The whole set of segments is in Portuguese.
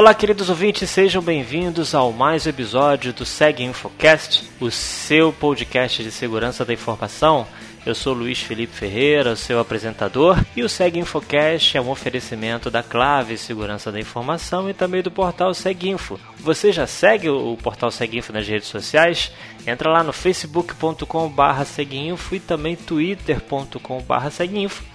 Olá, queridos ouvintes, sejam bem-vindos ao mais um episódio do Seg Infocast, o seu podcast de segurança da informação. Eu sou Luiz Felipe Ferreira, seu apresentador, e o Seg Infocast é um oferecimento da Clave Segurança da Informação e também do portal Seguinfo. Você já segue o portal Seguinfo nas redes sociais? Entra lá no facebook.com.br e também twitter.com.br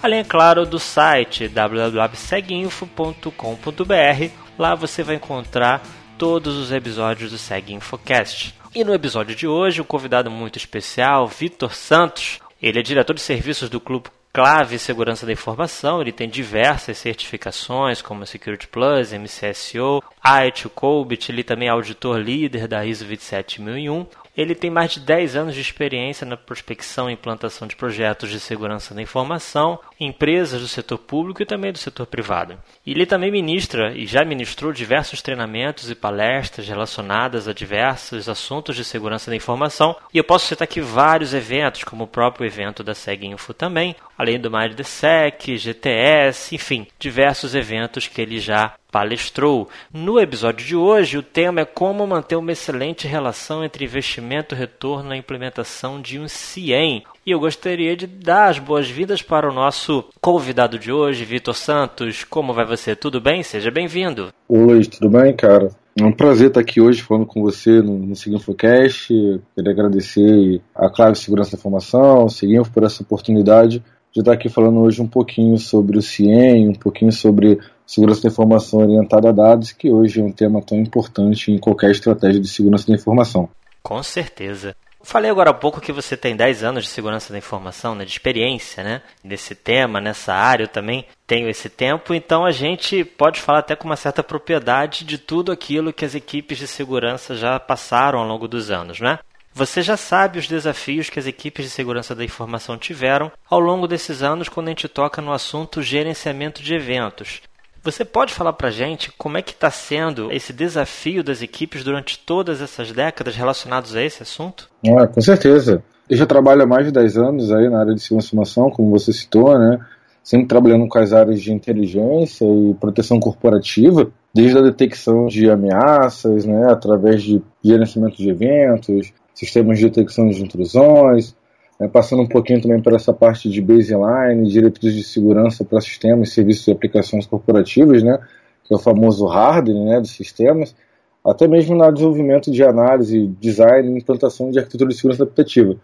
além, é claro, do site www.seguinfo.com.br. Lá você vai encontrar todos os episódios do Seg Infocast. E no episódio de hoje, um convidado muito especial, Vitor Santos, ele é diretor de serviços do Clube Clave Segurança da Informação. Ele tem diversas certificações, como Security Plus, MCSO, ITIL, COBIT. Ele também é auditor líder da ISO 27001. Ele tem mais de 10 anos de experiência na prospecção e implantação de projetos de segurança da informação, empresas do setor público e também do setor privado. Ele também ministra e já ministrou diversos treinamentos e palestras relacionadas a diversos assuntos de segurança da informação. E eu posso citar aqui vários eventos, como o próprio evento da SegInfo também, além do MindSec, GTS, enfim, diversos eventos que ele já palestrou. No episódio de hoje, o tema é como manter uma excelente relação entre investimento e retorno na implementação de um CIEM. E eu gostaria de dar as boas-vindas para o nosso convidado de hoje, Vitor Santos. Como vai você? Tudo bem? Seja bem-vindo. Oi, tudo bem, cara? É um prazer estar aqui hoje falando com você no, no Seguinfocast. Queria agradecer a Clave Segurança da Informação, Seguinfo por essa oportunidade de estar aqui falando hoje um pouquinho sobre o CIEM, um pouquinho sobre segurança da informação orientada a dados, que hoje é um tema tão importante em qualquer estratégia de segurança da informação. Com certeza. Falei agora há pouco que você tem 10 anos de segurança da informação, né, de experiência né, nesse tema, nessa área. Eu também tenho esse tempo, então a gente pode falar até com uma certa propriedade de tudo aquilo que as equipes de segurança já passaram ao longo dos anos. Né? Você já sabe os desafios que as equipes de segurança da informação tiveram ao longo desses anos quando a gente toca no assunto gerenciamento de eventos. Você pode falar para gente como é que está sendo esse desafio das equipes durante todas essas décadas relacionados a esse assunto? Ah, com certeza. Eu já trabalho há mais de 10 anos aí na área de segurança de informação, como você citou, né? Sempre trabalhando com as áreas de inteligência e proteção corporativa, desde a detecção de ameaças, né, através de gerenciamento de eventos, sistemas de detecção de intrusões, é, passando um pouquinho também por essa parte de baseline, diretrizes de segurança para sistemas, serviços e aplicações corporativas, né, que é o famoso hardware né, dos sistemas, até mesmo no desenvolvimento de análise, design e implantação de arquitetura de segurança adaptativa.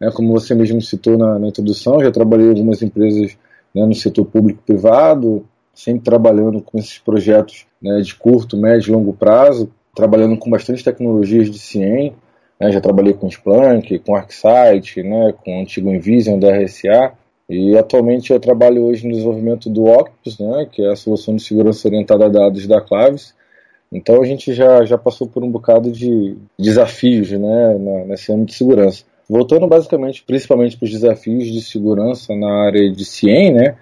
É, como você mesmo citou na, na introdução, já trabalhei em algumas empresas né, no setor público e privado, sempre trabalhando com esses projetos né, de curto, médio e longo prazo, trabalhando com bastante tecnologias de CIEM, né, já trabalhei com Splunk, com ArcSight, né, com o antigo Invision da RSA. E atualmente eu trabalho hoje no desenvolvimento do Octopus, né, que é a solução de segurança orientada a dados da Claves. Então a gente já, já passou por um bocado de desafios né, na, nesse âmbito de segurança. Voltando basicamente, principalmente para os desafios de segurança na área de CIEM, né,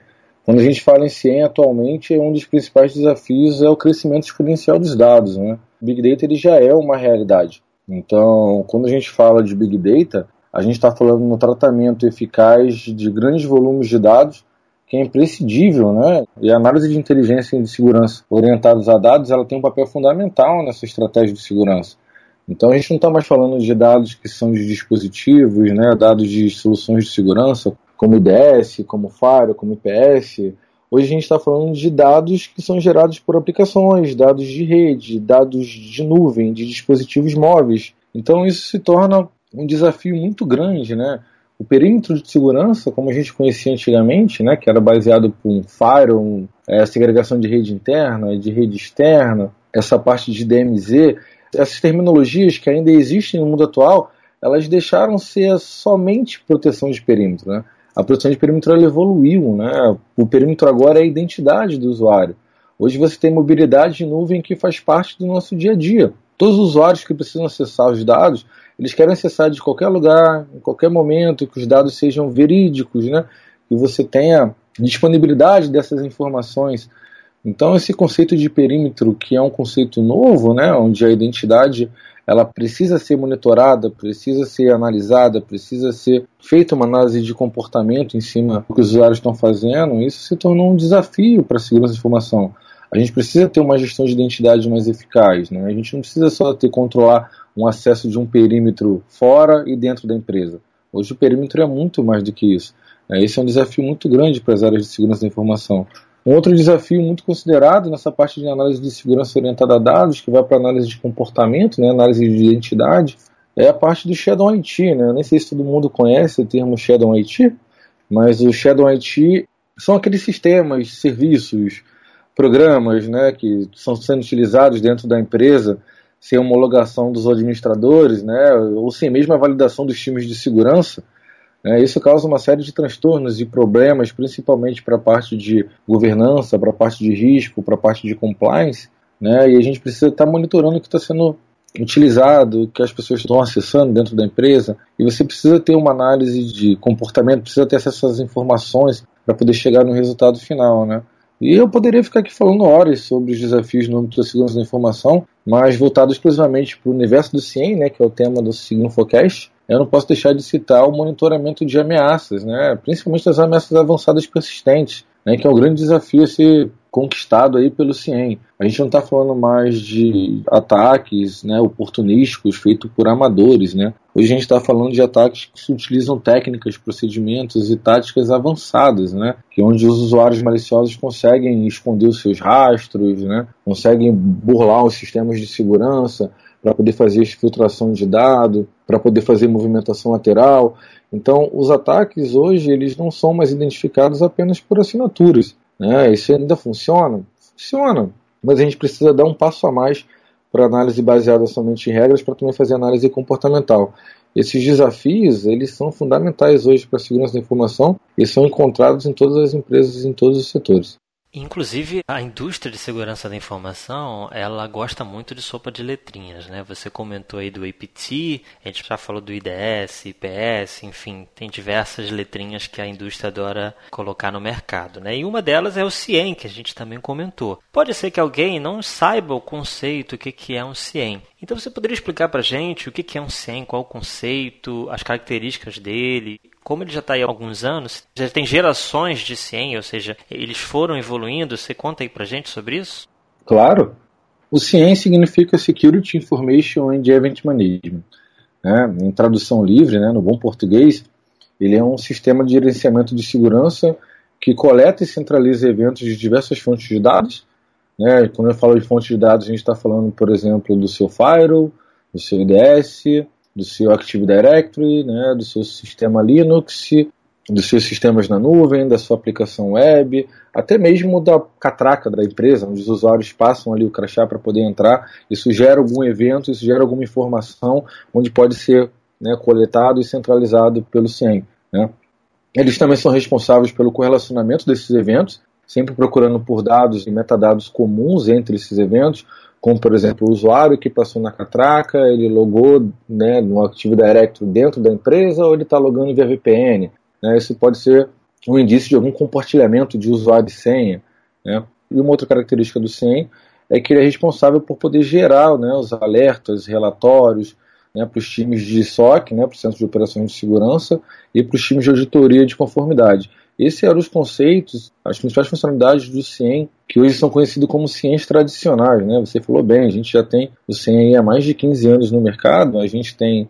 quando a gente fala em CIEM atualmente, um dos principais desafios é o crescimento exponencial dos dados. Né? Big Data ele já é uma realidade. Então, quando a gente fala de Big Data, a gente está falando no tratamento eficaz de grandes volumes de dados, que é imprescindível, né? E a análise de inteligência e de segurança orientados a dados, ela tem um papel fundamental nessa estratégia de segurança. Então, a gente não está mais falando de dados que são de dispositivos, né? Dados de soluções de segurança, como IDS, como Fire, como IPS, Hoje a gente está falando de dados que são gerados por aplicações, dados de rede, dados de nuvem, de dispositivos móveis. Então isso se torna um desafio muito grande, né? O perímetro de segurança, como a gente conhecia antigamente, né, que era baseado por um firewall, é, segregação de rede interna, de rede externa, essa parte de DMZ, essas terminologias que ainda existem no mundo atual, elas deixaram ser somente proteção de perímetro, né? A proteção de perímetro evoluiu, né? O perímetro agora é a identidade do usuário. Hoje você tem mobilidade de nuvem que faz parte do nosso dia a dia. Todos os usuários que precisam acessar os dados, eles querem acessar de qualquer lugar, em qualquer momento, que os dados sejam verídicos, né? Que você tenha disponibilidade dessas informações. Então esse conceito de perímetro, que é um conceito novo, né, onde a identidade ela precisa ser monitorada, precisa ser analisada, precisa ser feita uma análise de comportamento em cima do que os usuários estão fazendo, isso se tornou um desafio para a segurança de informação. A gente precisa ter uma gestão de identidade mais eficaz. Né? A gente não precisa só ter controlar um acesso de um perímetro fora e dentro da empresa. Hoje o perímetro é muito mais do que isso. Né? Esse é um desafio muito grande para as áreas de segurança da informação. Um outro desafio muito considerado nessa parte de análise de segurança orientada a dados, que vai para análise de comportamento, né, análise de identidade, é a parte do Shadow IT. Né? Nem sei se todo mundo conhece o termo Shadow IT, mas o Shadow IT são aqueles sistemas, serviços, programas né, que são sendo utilizados dentro da empresa sem homologação dos administradores, né, ou sem mesmo a validação dos times de segurança, isso causa uma série de transtornos e problemas, principalmente para a parte de governança, para a parte de risco, para a parte de compliance, né, e a gente precisa estar tá monitorando o que está sendo utilizado, o que as pessoas estão acessando dentro da empresa, e você precisa ter uma análise de comportamento, precisa ter acesso às informações para poder chegar no resultado final, né. E eu poderia ficar aqui falando horas sobre os desafios no âmbito da segurança da informação, mas voltado exclusivamente para o universo do CIEM, né, que é o tema do Signifocast, eu não posso deixar de citar o monitoramento de ameaças, né, principalmente das ameaças avançadas persistentes, né, que é um grande desafio a ser conquistado aí pelo CIEM. A gente não está falando mais de ataques né, oportunísticos feitos por amadores. Né? Hoje a gente está falando de ataques que utilizam técnicas, procedimentos e táticas avançadas, né? que é onde os usuários maliciosos conseguem esconder os seus rastros, né? conseguem burlar os sistemas de segurança para poder fazer exfiltração de dado, para poder fazer movimentação lateral. Então, os ataques hoje eles não são mais identificados apenas por assinaturas. Né? Isso ainda funciona? Funciona, mas a gente precisa dar um passo a mais para análise baseada somente em regras para também fazer análise comportamental. Esses desafios eles são fundamentais hoje para a segurança da informação e são encontrados em todas as empresas em todos os setores. Inclusive, a indústria de segurança da informação, ela gosta muito de sopa de letrinhas, né? Você comentou aí do APT, a gente já falou do IDS, IPS, enfim, tem diversas letrinhas que a indústria adora colocar no mercado, né? E uma delas é o CIEM, que a gente também comentou. Pode ser que alguém não saiba o conceito, o que é um CIEM. Então você poderia explicar para gente o que é um CIEM, qual o conceito, as características dele, como ele já está aí há alguns anos, já tem gerações de CIEM, ou seja, eles foram evoluindo. Você conta aí para gente sobre isso? Claro. O CIEM significa Security Information and Event Management. Né? Em tradução livre, né, no bom português, ele é um sistema de gerenciamento de segurança que coleta e centraliza eventos de diversas fontes de dados. Né? Quando eu falo de fontes de dados, a gente está falando, por exemplo, do seu firewall, do seu IDS, do seu Active Directory, né, do seu sistema Linux, dos seus sistemas na nuvem, da sua aplicação web, até mesmo da catraca da empresa, onde os usuários passam ali o crachá para poder entrar. Isso gera algum evento, isso gera alguma informação onde pode ser né, coletado e centralizado pelo CIEM. Né. Eles também são responsáveis pelo correlacionamento desses eventos, sempre procurando por dados e metadados comuns entre esses eventos, como por exemplo o usuário que passou na catraca, ele logou né, no Active Directory dentro da empresa ou ele está logando via VPN. Né? Isso pode ser um indício de algum compartilhamento de usuário e senha. Né? E uma outra característica do SIEM é que ele é responsável por poder gerar né, os alertas, relatórios né, para os times de SOC, né, para o Centro de Operações de Segurança, e para os times de auditoria de conformidade. Esses eram os conceitos, as principais funcionalidades do CIEM, que hoje são conhecidos como CIEMs tradicionais. Né? Você falou bem, a gente já tem o CIEM há mais de 15 anos no mercado, a gente tem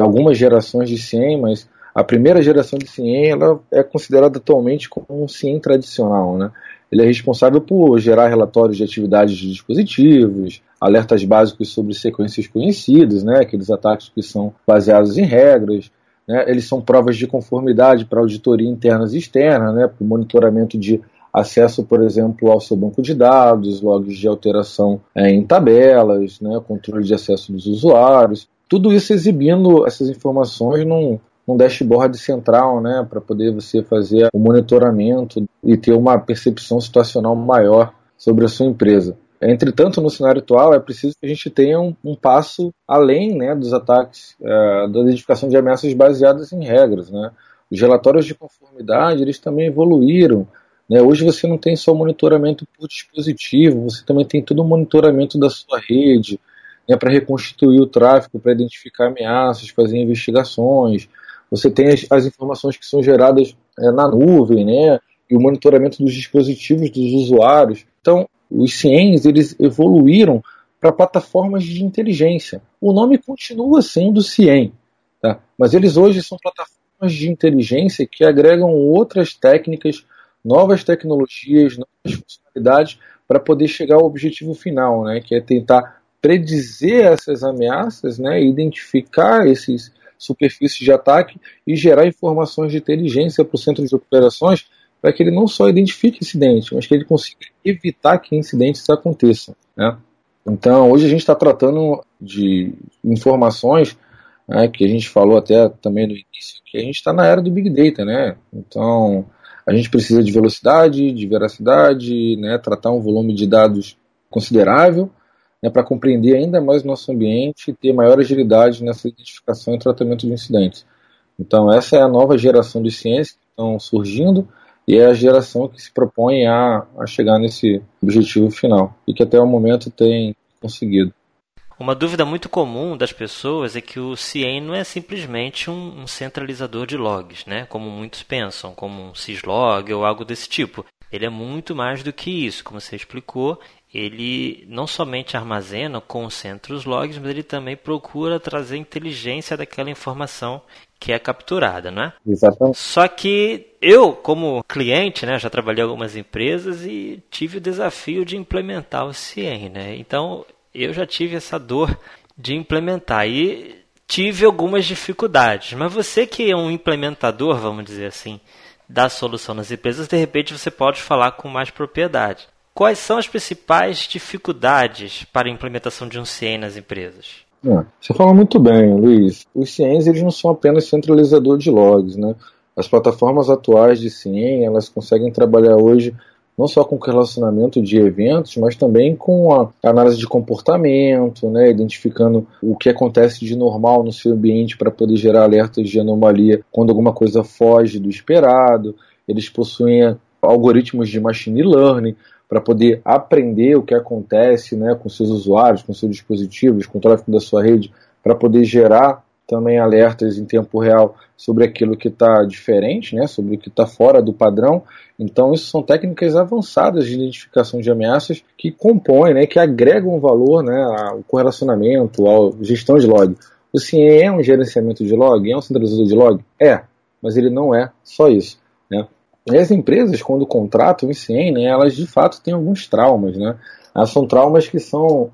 algumas gerações de CIEM, mas a primeira geração de CIEM ela é considerada atualmente como um CIEM tradicional. Né? Ele é responsável por gerar relatórios de atividades de dispositivos, alertas básicos sobre sequências conhecidas, né? aqueles ataques que são baseados em regras, né, eles são provas de conformidade para auditoria internas e externa, né, para o monitoramento de acesso, por exemplo, ao seu banco de dados, logs de alteração é, em tabelas, né, controle de acesso dos usuários, tudo isso exibindo essas informações num, dashboard central, né, para poder você fazer o monitoramento e ter uma percepção situacional maior sobre a sua empresa. Entretanto, no cenário atual, é preciso que a gente tenha um, um passo além né, dos ataques, é, da identificação de ameaças baseadas em regras. Né? Os relatórios de conformidade eles também evoluíram. Né? Hoje você não tem só monitoramento por dispositivo, você também tem todo o monitoramento da sua rede né, para reconstituir o tráfego, para identificar ameaças, fazer investigações. Você tem as, as informações que são geradas é, na nuvem, né? e o monitoramento dos dispositivos dos usuários. Então, os CIEMs eles evoluíram para plataformas de inteligência. O nome continua sendo CIEM, tá? mas eles hoje são plataformas de inteligência que agregam outras técnicas, novas tecnologias, novas funcionalidades para poder chegar ao objetivo final, né? que é tentar predizer essas ameaças, né? identificar esses superfícies de ataque e gerar informações de inteligência para o centro de operações para que ele não só identifique incidentes, mas que ele consiga evitar que incidentes aconteçam. Né? Então, hoje a gente está tratando de informações né, que a gente falou até também no início, que a gente está na era do Big Data, né? Então, a gente precisa de velocidade, de veracidade, né, tratar um volume de dados considerável né, para compreender ainda mais o nosso ambiente e ter maior agilidade nessa identificação e tratamento de incidentes. Então, essa é a nova geração de ciências que estão surgindo e é a geração que se propõe a, a chegar nesse objetivo final e que até o momento tem conseguido. Uma dúvida muito comum das pessoas é que o CIEM não é simplesmente um, um, centralizador de logs, né? como muitos pensam, como um syslog ou algo desse tipo. Ele é muito mais do que isso, como você explicou. Ele não somente armazena, concentra os logs, mas ele também procura trazer inteligência daquela informação que é capturada, não é? Exatamente. Só que eu, como cliente, né, já trabalhei em algumas empresas e tive o desafio de implementar o CIEM, né? Então, eu já tive essa dor de implementar e tive algumas dificuldades. Mas você que é um implementador, vamos dizer assim, da solução nas empresas, de repente você pode falar com mais propriedade. Quais são as principais dificuldades para a implementação de um CIEM nas empresas? É, você fala muito bem, Luiz. Os CIEMs eles não são apenas centralizador de logs, né? As plataformas atuais de CIEM, elas conseguem trabalhar hoje não só com o relacionamento de eventos, mas também com a análise de comportamento, né, identificando o que acontece de normal no seu ambiente para poder gerar alertas de anomalia quando alguma coisa foge do esperado. Eles possuem algoritmos de machine learning para poder aprender o que acontece né, com seus usuários, com seus dispositivos, com o tráfego da sua rede, para poder gerar também alertas em tempo real sobre aquilo que está diferente, né, sobre o que está fora do padrão. Então, isso são técnicas avançadas de identificação de ameaças que compõem, né, que agregam valor né, ao correlacionamento, à gestão de log. O CIEM é um gerenciamento de log? É um centralizador de log? É, mas ele não é só isso. E as empresas, quando contratam o CIEM, né, elas de fato têm alguns traumas. Né? Elas são traumas que são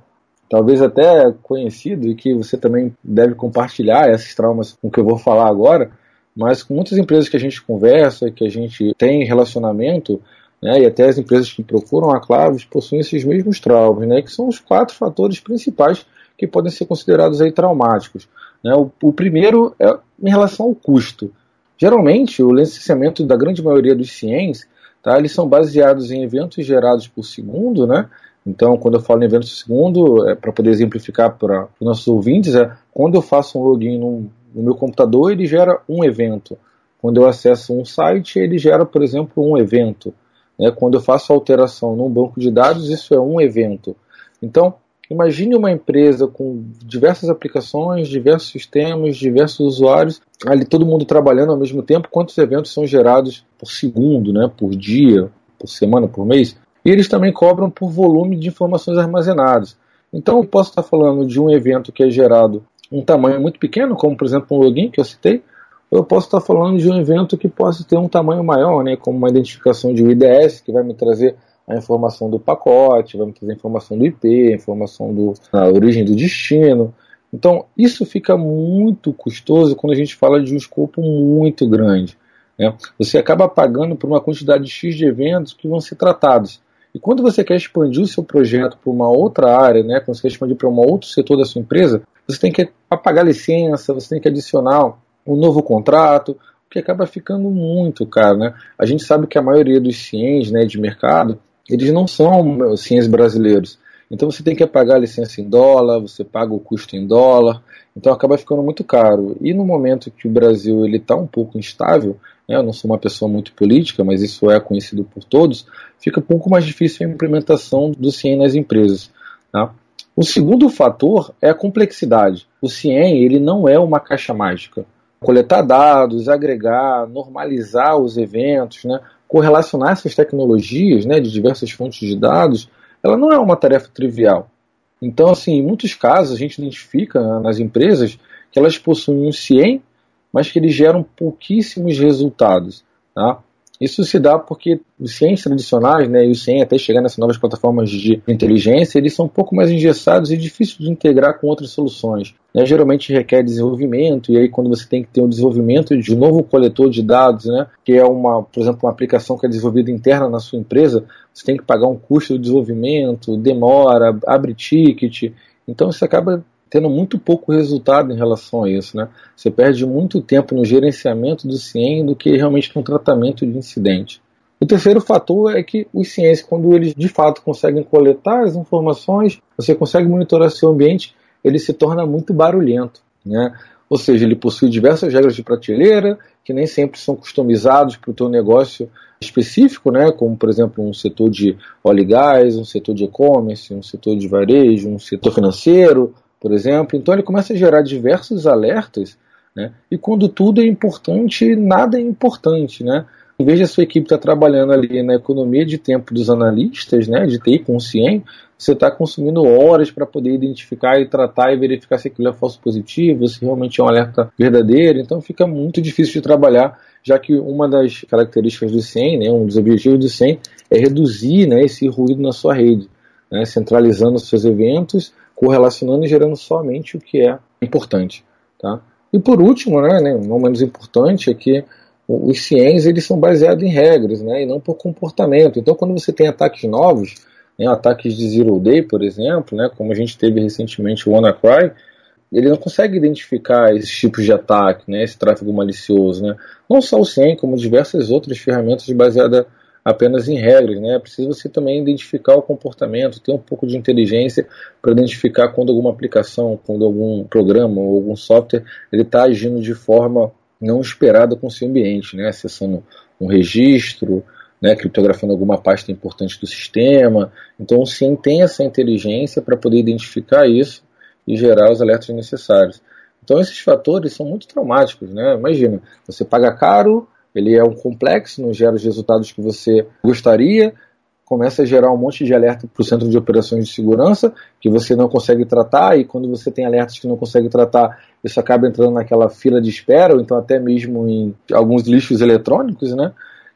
talvez até conhecido e que você também deve compartilhar esses traumas com o que eu vou falar agora, mas com muitas empresas que a gente conversa, que a gente tem relacionamento, né, e até as empresas que procuram a Claves possuem esses mesmos traumas, né, que são os quatro fatores principais que podem ser considerados aí traumáticos. Né. O, o primeiro é em relação ao custo. Geralmente, o licenciamento da grande maioria dos CIEMs, tá, eles são baseados em eventos gerados por segundo, né, então, quando eu falo em evento segundo, é, para poder exemplificar para os nossos ouvintes, é quando eu faço um login no, no meu computador, ele gera um evento. Quando eu acesso um site, ele gera, por exemplo, um evento. Né? Quando eu faço alteração num banco de dados, isso é um evento. Então, imagine uma empresa com diversas aplicações, diversos sistemas, diversos usuários, ali todo mundo trabalhando ao mesmo tempo, quantos eventos são gerados por segundo, né? por dia, por semana, por mês? E eles também cobram por volume de informações armazenadas. Então eu posso estar falando de um evento que é gerado um tamanho muito pequeno, como por exemplo um login que eu citei, ou eu posso estar falando de um evento que possa ter um tamanho maior, né, como uma identificação de um IDS, que vai me trazer a informação do pacote, me trazer a informação do IP, a informação da origem do destino. Então, isso fica muito custoso quando a gente fala de um escopo muito grande. Né? Você acaba pagando por uma quantidade X de eventos que vão ser tratados. E quando você quer expandir o seu projeto para uma outra área, né, quando você quer expandir para um outro setor da sua empresa, você tem que pagar licença, você tem que adicionar um novo contrato, que acaba ficando muito caro. Né? A gente sabe que a maioria dos ciências né, de mercado, eles não são ciências brasileiros. Então você tem que pagar a licença em dólar, você paga o custo em dólar, então acaba ficando muito caro. E no momento que o Brasil ele está um pouco instável, né, eu não sou uma pessoa muito política, mas isso é conhecido por todos, fica um pouco mais difícil a implementação do CIEM nas empresas. Tá? O segundo fator é a complexidade. O CIEM ele não é uma caixa mágica. Coletar dados, agregar, normalizar os eventos, né, correlacionar essas tecnologias né, de diversas fontes de dados, ela não é uma tarefa trivial. Então, assim, em muitos casos a gente identifica nas empresas que elas possuem um CIEM, mas que eles geram pouquíssimos resultados. Tá? Isso se dá porque os ciências tradicionais, né, e o CIEM até chegar nessas novas plataformas de inteligência, eles são um pouco mais engessados e difíceis de integrar com outras soluções. Né, geralmente requer desenvolvimento, e aí quando você tem que ter um desenvolvimento de um novo coletor de dados, né, que é uma, por exemplo, uma aplicação que é desenvolvida interna na sua empresa, você tem que pagar um custo de desenvolvimento, demora, abre ticket, então isso acaba tendo muito pouco resultado em relação a isso. Né? Você perde muito tempo no gerenciamento do CIEM do que realmente no tratamento de incidente. O terceiro fator é que os ciências, quando eles de fato conseguem coletar as informações, você consegue monitorar seu ambiente, ele se torna muito barulhento. Né? Ou seja, ele possui diversas regras de prateleira, que nem sempre são customizados para o teu negócio específico, né? como por exemplo um setor de óleo e gás, um setor de e-commerce, um setor de varejo, um setor financeiro, por exemplo. Então ele começa a gerar diversos alertas, né? e quando tudo é importante, nada é importante. Né? Em vez de a sua equipe estar tá trabalhando ali na economia de tempo dos analistas, né, de TI CIEM, você está consumindo horas para poder identificar e tratar e verificar se aquilo é falso positivo, se realmente é um alerta verdadeiro. Então fica muito difícil de trabalhar, já que uma das características do CIEM, né, um dos objetivos do CIEM, é reduzir né, esse ruído na sua rede, né, centralizando seus eventos correlacionando e gerando somente o que é importante. Tá? E por último, né, né, não menos importante, é que os CIEMs eles são baseados em regras né, e não por comportamento. Então, quando você tem ataques novos, né, ataques de Zero Day, por exemplo, né, como a gente teve recentemente o WannaCry, ele não consegue identificar esses tipos de ataque, né, esse tráfego malicioso. Né? Não só o CIEM, como diversas outras ferramentas baseadas apenas em regras, né? É preciso você também identificar o comportamento, ter um pouco de inteligência para identificar quando alguma aplicação, quando algum programa ou algum software ele está agindo de forma não esperada com o seu ambiente, né? Acessando um registro, né? criptografando alguma pasta importante do sistema. Então, sim, tem essa inteligência para poder identificar isso e gerar os alertas necessários. Então, esses fatores são muito traumáticos, né? Imagina, você paga caro ele é um complexo, não gera os resultados que você gostaria, começa a gerar um monte de alerta para o centro de operações de segurança que você não consegue tratar, e quando você tem alertas que não consegue tratar, isso acaba entrando naquela fila de espera, ou então até mesmo em alguns lixos eletrônicos, né?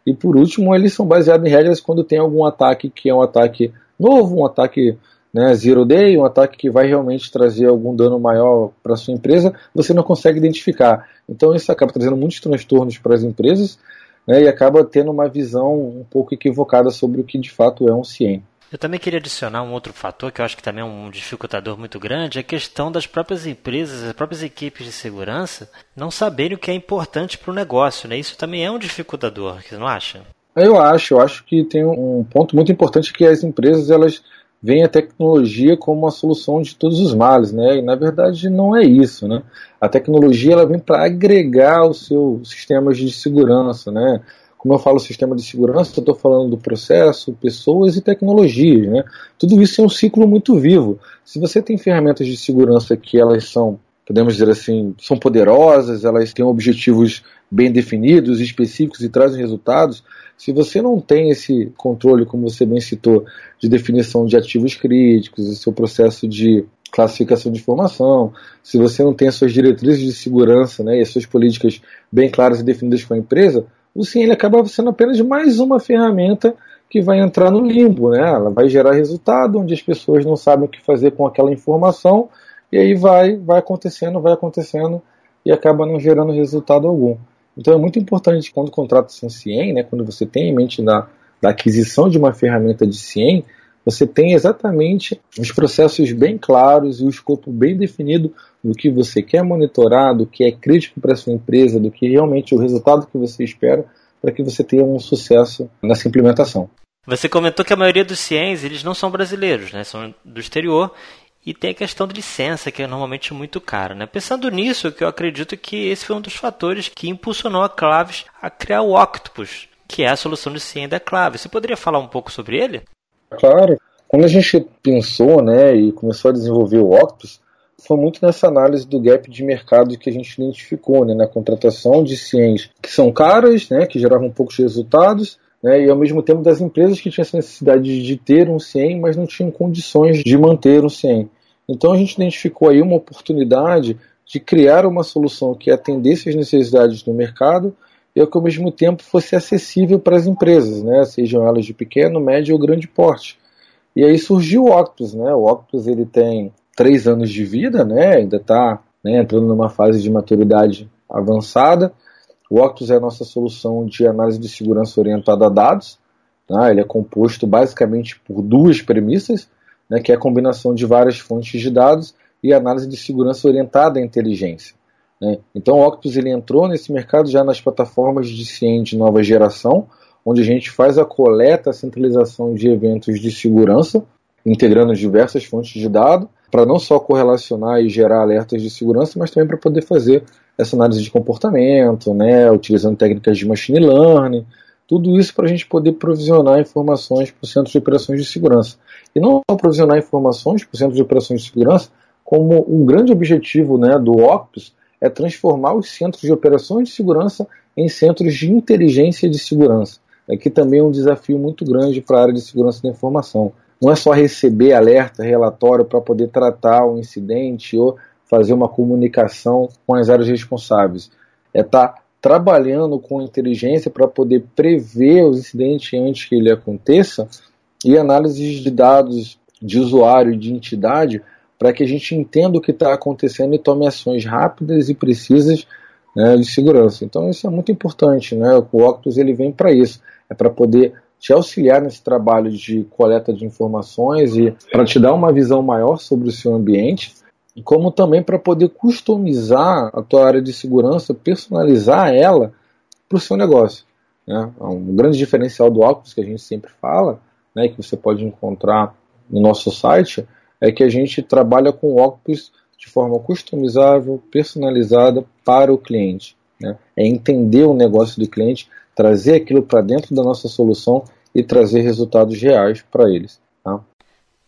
E por último, eles são baseados em regras quando tem algum ataque que é um ataque novo, um ataque né, zero day, um ataque que vai realmente trazer algum dano maior para sua empresa, você não consegue identificar. Então isso acaba trazendo muitos transtornos para as empresas né, e acaba tendo uma visão um pouco equivocada sobre o que de fato é um CIEM. Eu também queria adicionar um outro fator que eu acho que também é um dificultador muito grande, é a questão das próprias empresas, as próprias equipes de segurança não saberem o que é importante para o negócio. Né? Isso também é um dificultador, você não acha? Eu acho, eu acho que tem um ponto muito importante que as empresas elas vem a tecnologia como a solução de todos os males, né? E na verdade não é isso, né? A tecnologia ela vem para agregar os seus sistemas de segurança, né? Como eu falo sistema de segurança, eu estou falando do processo, pessoas e tecnologias, né? Tudo isso é um ciclo muito vivo. Se você tem ferramentas de segurança que elas são podemos dizer assim, são poderosas, elas têm objetivos bem definidos, específicos e trazem resultados. Se você não tem esse controle, como você bem citou, de definição de ativos críticos, o seu processo de classificação de informação, se você não tem as suas diretrizes de segurança né, e as suas políticas bem claras e definidas com a empresa, o SIM ele acaba sendo apenas mais uma ferramenta que vai entrar no limbo, né? Ela vai gerar resultado onde as pessoas não sabem o que fazer com aquela informação e aí vai, vai acontecendo, vai acontecendo e acaba não gerando resultado algum. Então é muito importante quando contrata-se um CIEM, né, quando você tem em mente na, da aquisição de uma ferramenta de CIEM, você tem exatamente os processos bem claros e o escopo bem definido do que você quer monitorar, do que é crítico para a sua empresa, do que realmente é o resultado que você espera para que você tenha um sucesso nessa implementação. Você comentou que a maioria dos CIEMs eles não são brasileiros, né? são do exterior e tem a questão de licença, que é normalmente muito cara. Né? Pensando nisso, que eu acredito que esse foi um dos fatores que impulsionou a Claves a criar o Octopus, que é a solução de CIEM da Claves. Você poderia falar um pouco sobre ele? Claro. Quando a gente pensou né, e começou a desenvolver o Octopus, foi muito nessa análise do gap de mercado que a gente identificou, né, na contratação de ciências que são caras, né, que geravam poucos resultados, né, e ao mesmo tempo das empresas que tinham essa necessidade de ter um CIEM, mas não tinham condições de manter um CIEM. Então a gente identificou aí uma oportunidade de criar uma solução que atendesse às necessidades do mercado e que ao mesmo tempo fosse acessível para as empresas, né, sejam elas de pequeno, médio ou grande porte. E aí surgiu o Octopus, né? O Octopus ele tem três anos de vida, né? Ainda está né, entrando numa fase de maturidade avançada. O Octopus é a nossa solução de análise de segurança orientada a dados. Né? Ele é composto basicamente por duas premissas, né, que é a combinação de várias fontes de dados e análise de segurança orientada à inteligência. Né? Então, o Octopus ele entrou nesse mercado já nas plataformas de ciência de nova geração, onde a gente faz a coleta, a centralização de eventos de segurança, integrando diversas fontes de dados, para não só correlacionar e gerar alertas de segurança, mas também para poder fazer essa análise de comportamento, né, utilizando técnicas de machine learning, tudo isso para a gente poder provisionar informações para o Centro de Operações de Segurança. E não só provisionar informações para o Centro de Operações de Segurança, como um grande objetivo né, do Octopus é transformar os centros de operações de segurança em centros de inteligência de segurança é que também é um desafio muito grande para a área de segurança da informação. Não é só receber alerta, relatório para poder tratar o incidente ou fazer uma comunicação com as áreas responsáveis. É estar tá trabalhando com inteligência para poder prever os incidentes antes que ele aconteça e análises de dados de usuário e de entidade para que a gente entenda o que está acontecendo e tome ações rápidas e precisas né, de segurança. Então isso é muito importante, né? O Octus ele vem para isso é para poder te auxiliar nesse trabalho de coleta de informações e para te dar uma visão maior sobre o seu ambiente, como também para poder customizar a tua área de segurança, personalizar ela para o seu negócio. Né? Um grande diferencial do óculos que a gente sempre fala, né, que você pode encontrar no nosso site, é que a gente trabalha com óculos de forma customizável, personalizada para o cliente. Né? É entender o negócio do cliente, trazer aquilo para dentro da nossa solução e trazer resultados reais para eles. Tá?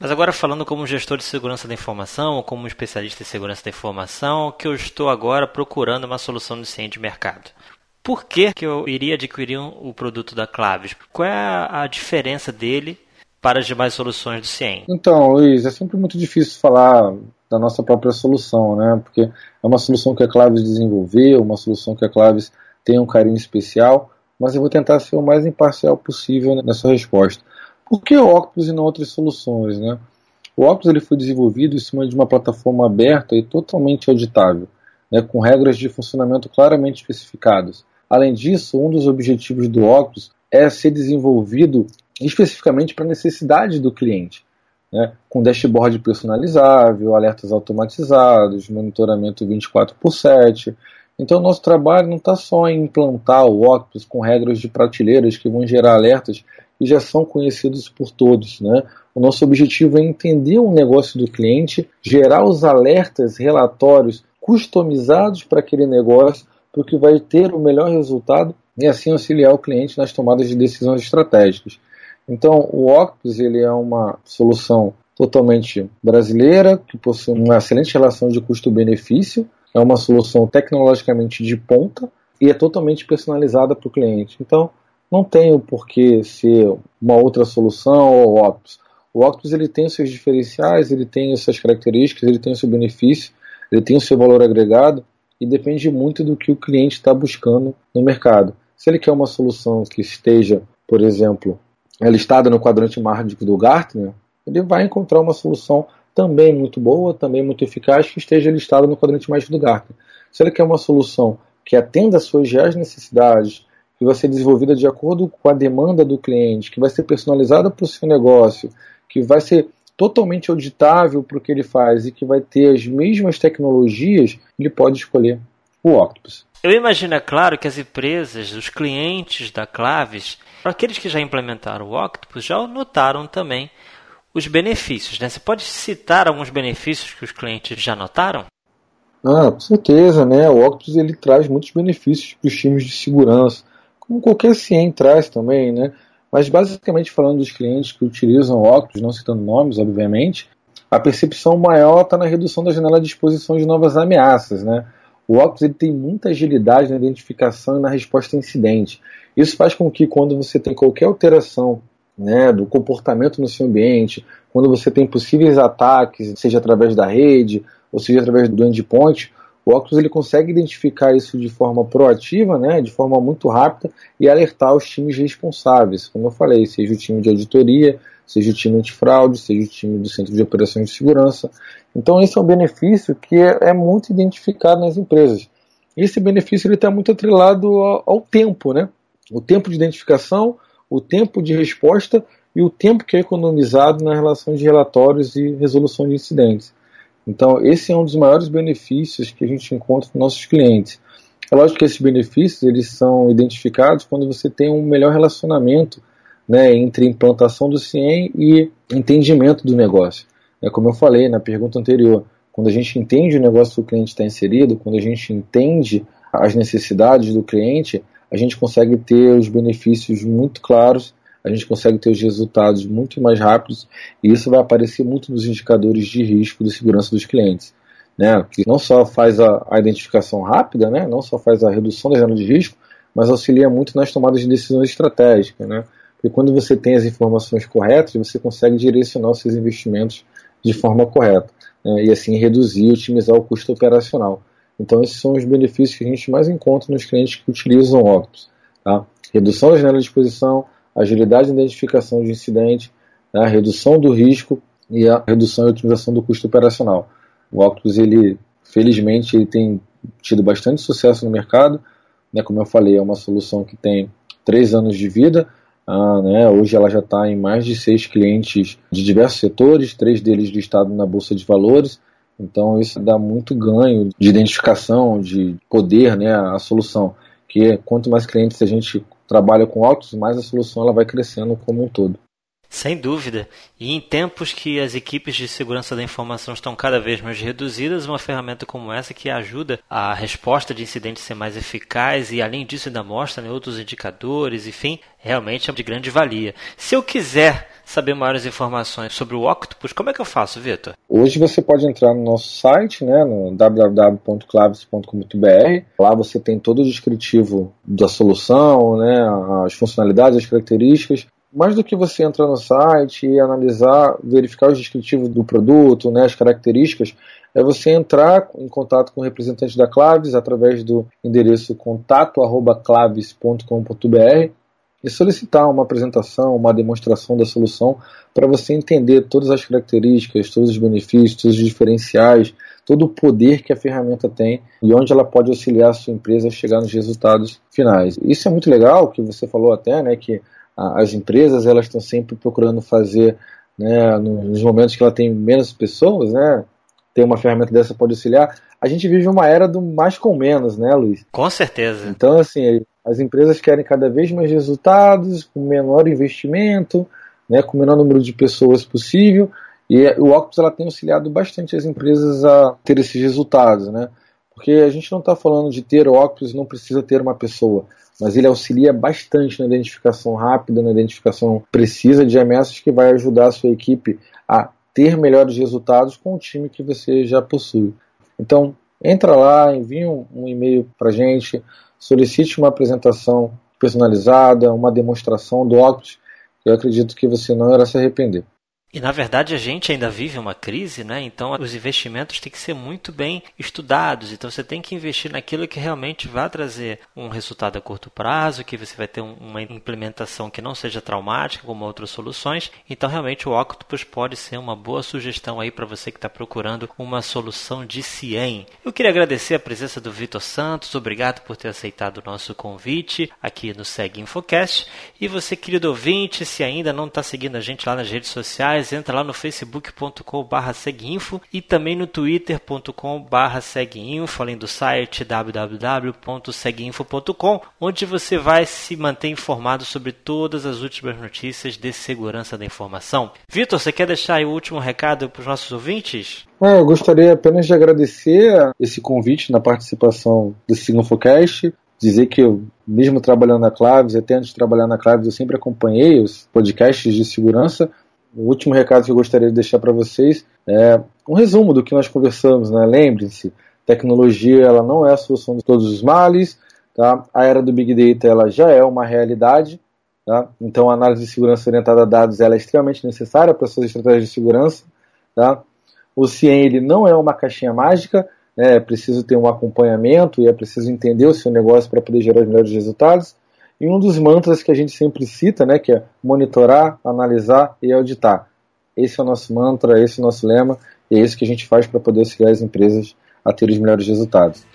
Mas agora falando como gestor de segurança da informação, ou como especialista em segurança da informação, que eu estou agora procurando uma solução ciência de mercado. Por que, que eu iria adquirir o produto da Claves? Qual é a diferença dele para as demais soluções do CIEM? Então, Luiz, é sempre muito difícil falar da nossa própria solução, né? Porque é uma solução que a Claves desenvolveu, uma solução que a Claves tem um carinho especial, mas eu vou tentar ser o mais imparcial possível nessa resposta. Por que o Octopus e não outras soluções? Né? O Octopus ele foi desenvolvido em cima de uma plataforma aberta e totalmente auditável, né, com regras de funcionamento claramente especificadas. Além disso, um dos objetivos do Octopus é ser desenvolvido especificamente para a necessidade do cliente, né, com dashboard personalizável, alertas automatizados, monitoramento 24 por 7, então, nosso trabalho não está só em implantar o Octopus com regras de prateleiras que vão gerar alertas que já são conhecidos por todos. Né? O nosso objetivo é entender o negócio do cliente, gerar os alertas, relatórios customizados para aquele negócio, para que vai ter o melhor resultado e assim auxiliar o cliente nas tomadas de decisões estratégicas. Então, o Octopus ele é uma solução totalmente brasileira, que possui uma excelente relação de custo-benefício, é uma solução tecnologicamente de ponta e é totalmente personalizada para o cliente. Então, não tem o porquê ser uma outra solução ou Octopus. O Octopus ele tem seus diferenciais, ele tem as suas características, ele tem o seu benefício, ele tem o seu valor agregado e depende muito do que o cliente está buscando no mercado. Se ele quer uma solução que esteja, por exemplo, listada no quadrante mágico do Gartner, ele vai encontrar uma solução também muito boa, também muito eficaz, que esteja listada no quadrante mágico do Gartner. Se ele quer uma solução que atenda às suas reais necessidades, que vai ser desenvolvida de acordo com a demanda do cliente, que vai ser personalizada para o seu negócio, que vai ser totalmente auditável para o que ele faz e que vai ter as mesmas tecnologias, ele pode escolher o Octopus. Eu imagino, é claro, que as empresas, os clientes da Claves, aqueles que já implementaram o Octopus, já notaram também os benefícios. Né? Você pode citar alguns benefícios que os clientes já notaram? Ah, com certeza, né? O Octopus ele traz muitos benefícios para os times de segurança, como qualquer CIEM traz também, né? Mas basicamente falando dos clientes que utilizam Octopus, não citando nomes, obviamente, a percepção maior está na redução da janela de exposição de novas ameaças, né? o Octopus ele tem muita agilidade na identificação e na resposta a incidente. Isso faz com que quando você tem qualquer alteração né, do comportamento no seu ambiente, quando você tem possíveis ataques, seja através da rede ou seja através do endpoint, o Octopus ele consegue identificar isso de forma proativa, né, de forma muito rápida e alertar os times responsáveis, como eu falei, seja o time de auditoria, seja o time antifraude, seja o time do Centro de Operações de Segurança. Então esse é um benefício que é, é muito identificado nas empresas. Esse benefício está muito atrelado ao, ao tempo, né? O tempo de identificação, o tempo de resposta e o tempo que é economizado na relação de relatórios e resolução de incidentes. Então, esse é um dos maiores benefícios que a gente encontra com nossos clientes. É lógico que esses benefícios eles são identificados quando você tem um melhor relacionamento né, entre implantação do CIEM e entendimento do negócio. É como eu falei na pergunta anterior, quando a gente entende o negócio que o cliente está inserido, quando a gente entende as necessidades do cliente, a gente consegue ter os benefícios muito claros, a gente consegue ter os resultados muito mais rápidos e isso vai aparecer muito nos indicadores de risco de segurança dos clientes. Né, que não só faz a, a identificação rápida, né, não só faz a redução da janela de risco, mas auxilia muito nas tomadas de decisões estratégicas. Né, porque quando você tem as informações corretas, você consegue direcionar os seus investimentos de forma correta né, e assim reduzir e otimizar o custo operacional. Então, esses são os benefícios que a gente mais encontra nos clientes que utilizam Octopus. Tá? Redução da janela de exposição, agilidade na identificação de incidente, tá? redução do risco e a redução e otimização do custo operacional. O Octopus, ele, felizmente, ele tem tido bastante sucesso no mercado. Né? Como eu falei, é uma solução que tem três anos de vida. Ah, né? Hoje ela já está em mais de seis clientes de diversos setores, três deles listados na Bolsa de Valores. Então isso dá muito ganho de identificação, de poder, né, a solução. Que quanto mais clientes a gente trabalha com autos, mais a solução ela vai crescendo como um todo. Sem dúvida. E em tempos que as equipes de segurança da informação estão cada vez mais reduzidas, uma ferramenta como essa que ajuda a resposta de incidentes ser mais eficaz e, além disso, ainda mostra né, outros indicadores, enfim, realmente é de grande valia. Se eu quiser saber maiores informações sobre o Octopus, como é que eu faço, Vitor? Hoje você pode entrar no nosso site, né, no www.claves.com.br. Lá você tem todo o descritivo da solução, né, as funcionalidades, as características mais do que você entrar no site e analisar, verificar os descritivos do produto, né, as características, é você entrar em contato com o representante da Claves através do endereço contato@claves.com.br e solicitar uma apresentação, uma demonstração da solução para você entender todas as características, todos os benefícios, todos os diferenciais, todo o poder que a ferramenta tem e onde ela pode auxiliar a sua empresa a chegar nos resultados finais. Isso é muito legal, que você falou até, né, que as empresas elas estão sempre procurando fazer, né, nos momentos que ela tem menos pessoas, né, ter uma ferramenta dessa pode auxiliar. A gente vive uma era do mais com menos, né, Luiz? Com certeza. Então, assim, as empresas querem cada vez mais resultados, com menor investimento, né, com o menor número de pessoas possível. E o Octopus ela tem auxiliado bastante as empresas a ter esses resultados, né? Porque a gente não está falando de ter o Octopus, não precisa ter uma pessoa mas ele auxilia bastante na identificação rápida, na identificação precisa de ameaças que vai ajudar a sua equipe a ter melhores resultados com o time que você já possui. Então, entra lá, envia um, um e-mail para gente, solicite uma apresentação personalizada, uma demonstração do Octopus, eu acredito que você não irá se arrepender. E na verdade a gente ainda vive uma crise, né? Então os investimentos têm que ser muito bem estudados. Então você tem que investir naquilo que realmente vai trazer um resultado a curto prazo, que você vai ter uma implementação que não seja traumática, como outras soluções. Então realmente o Octopus pode ser uma boa sugestão aí para você que está procurando uma solução de CIEM. Eu queria agradecer a presença do Vitor Santos, obrigado por ter aceitado o nosso convite aqui no Seg Infocast. E você, querido ouvinte, se ainda não está seguindo a gente lá nas redes sociais, sociais, entra lá no facebook.com.br seguinfo e também no twitter.com.br seguinfo, além do site www.seguinfo.com, onde você vai se manter informado sobre todas as últimas notícias de segurança da informação. Vitor, você quer deixar o último recado para os nossos ouvintes? É, eu gostaria apenas de agradecer esse convite na participação do Signofocast dizer que eu, mesmo trabalhando na Claves, até antes de trabalhar na Claves, eu sempre acompanhei os podcasts de segurança, o último recado que eu gostaria de deixar para vocês é um resumo do que nós conversamos. Né? Lembrem-se, Tecnologia ela não é a solução de todos os males. Tá? A era do Big Data ela já é uma realidade. Tá? Então a análise de segurança orientada a dados ela é extremamente necessária para suas estratégias de segurança. Tá? O CIEM ele não é uma caixinha mágica, né? é preciso ter um acompanhamento e é preciso entender o seu negócio para poder gerar os melhores resultados. E um dos mantras que a gente sempre cita, né, que é monitorar, analisar e auditar. Esse é o nosso mantra, esse é o nosso lema, e é isso que a gente faz para poder auxiliar as empresas a ter os melhores resultados.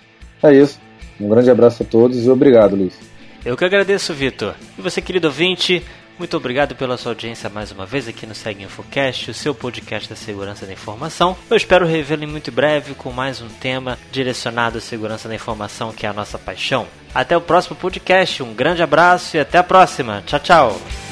É isso. Um grande abraço a todos e obrigado, Luiz. Eu que agradeço, Vitor. E você, querido ouvinte, muito obrigado pela sua audiência mais uma vez aqui no Segue Infocast, o seu podcast da segurança da informação. Eu espero revê-lo muito breve com mais um tema direcionado à segurança da informação, que é a nossa paixão. Até o próximo podcast, um grande abraço e até a próxima. Tchau, tchau.